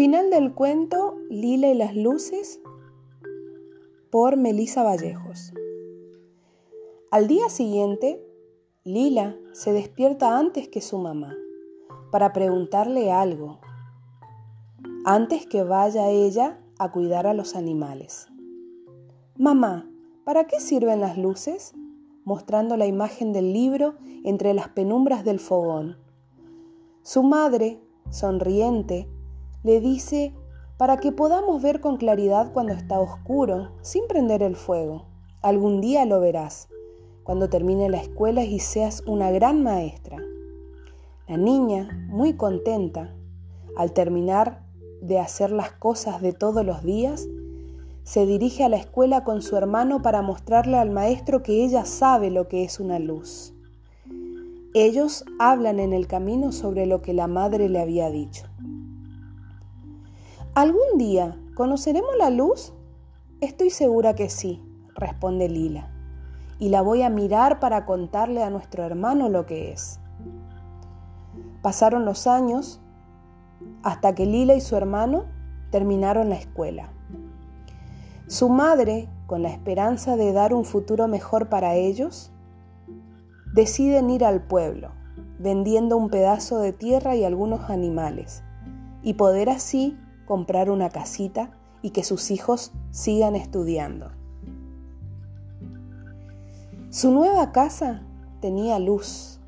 Final del cuento Lila y las luces por Melisa Vallejos. Al día siguiente, Lila se despierta antes que su mamá para preguntarle algo, antes que vaya ella a cuidar a los animales. Mamá, ¿para qué sirven las luces? mostrando la imagen del libro entre las penumbras del fogón. Su madre, sonriente, le dice para que podamos ver con claridad cuando está oscuro, sin prender el fuego. Algún día lo verás, cuando termine la escuela y seas una gran maestra. La niña, muy contenta, al terminar de hacer las cosas de todos los días, se dirige a la escuela con su hermano para mostrarle al maestro que ella sabe lo que es una luz. Ellos hablan en el camino sobre lo que la madre le había dicho. ¿Algún día conoceremos la luz? Estoy segura que sí, responde Lila, y la voy a mirar para contarle a nuestro hermano lo que es. Pasaron los años hasta que Lila y su hermano terminaron la escuela. Su madre, con la esperanza de dar un futuro mejor para ellos, deciden ir al pueblo, vendiendo un pedazo de tierra y algunos animales, y poder así comprar una casita y que sus hijos sigan estudiando. Su nueva casa tenía luz.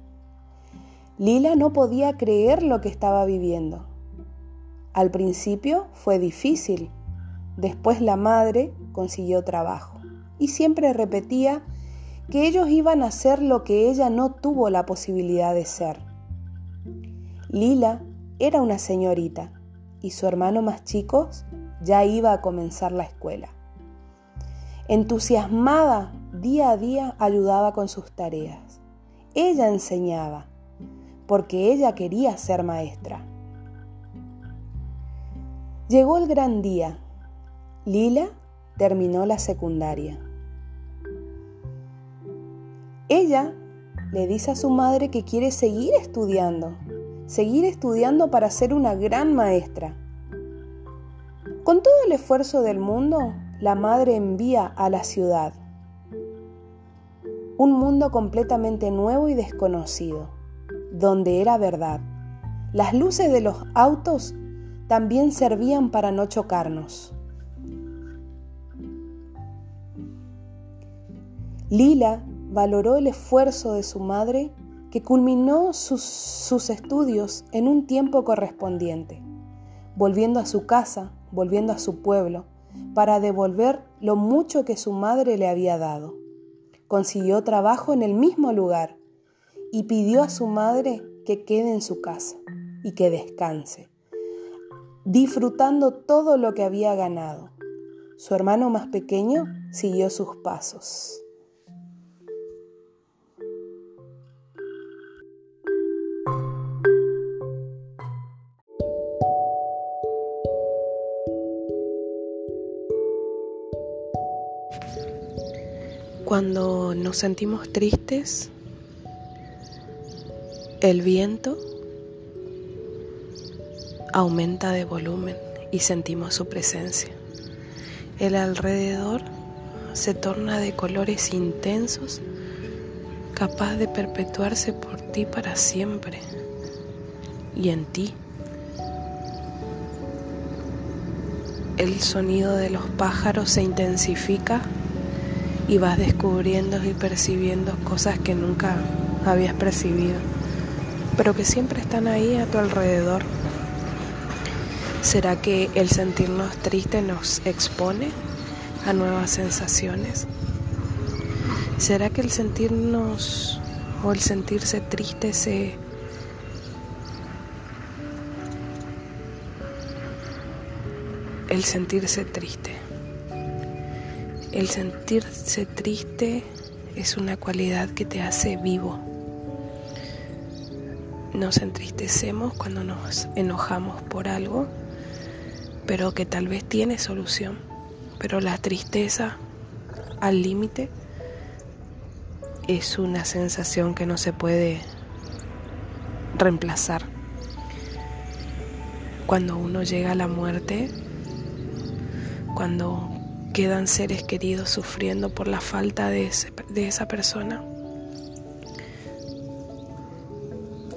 Lila no podía creer lo que estaba viviendo. Al principio fue difícil, después la madre consiguió trabajo y siempre repetía que ellos iban a hacer lo que ella no tuvo la posibilidad de ser. Lila era una señorita y su hermano más chico ya iba a comenzar la escuela. Entusiasmada, día a día ayudaba con sus tareas. Ella enseñaba, porque ella quería ser maestra. Llegó el gran día. Lila terminó la secundaria. Ella le dice a su madre que quiere seguir estudiando, seguir estudiando para ser una gran maestra. Con todo el esfuerzo del mundo, la madre envía a la ciudad un mundo completamente nuevo y desconocido, donde era verdad. Las luces de los autos también servían para no chocarnos. Lila valoró el esfuerzo de su madre que culminó sus, estudios en un tiempo correspondiente, volviendo a su casa, volviendo a su pueblo, para devolver lo mucho que su madre le había dado. Consiguió trabajo en el mismo lugar y pidió a su madre que quede en su casa y que descanse, disfrutando todo lo que había ganado. Su hermano más pequeño siguió sus pasos. Cuando nos sentimos tristes, el viento aumenta de volumen y sentimos su presencia. El alrededor se torna de colores intensos, capaz de perpetuarse por ti para siempre y en ti. El sonido de los pájaros se intensifica y vas descubriendo y percibiendo cosas que nunca habías percibido, pero que siempre están ahí a tu alrededor. ¿Será que el sentirnos tristes nos expone a nuevas sensaciones? ¿Será que el sentirnos o el sentirse triste se el sentirse triste el sentirse triste es una cualidad que te hace vivo. Nos entristecemos cuando nos enojamos por algo, pero que tal vez tiene solución. Pero la tristeza al límite es una sensación que no se puede reemplazar. cuando uno llega a la muerte, cuando quedan seres queridos sufriendo por la falta de, esa persona.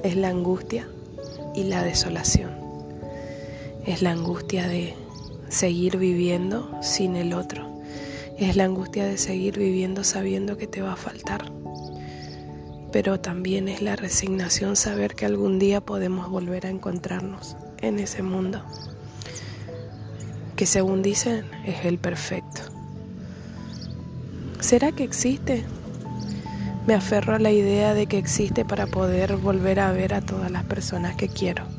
Es la angustia y la desolación. Es la angustia de seguir viviendo sin el otro. Es la angustia de seguir viviendo sabiendo que te va a faltar. Pero también es la resignación saber que algún día podemos volver a encontrarnos en ese mundo que según dicen es el perfecto. ¿Será que existe? Me aferro a la idea de que existe para poder volver a ver a todas las personas que quiero.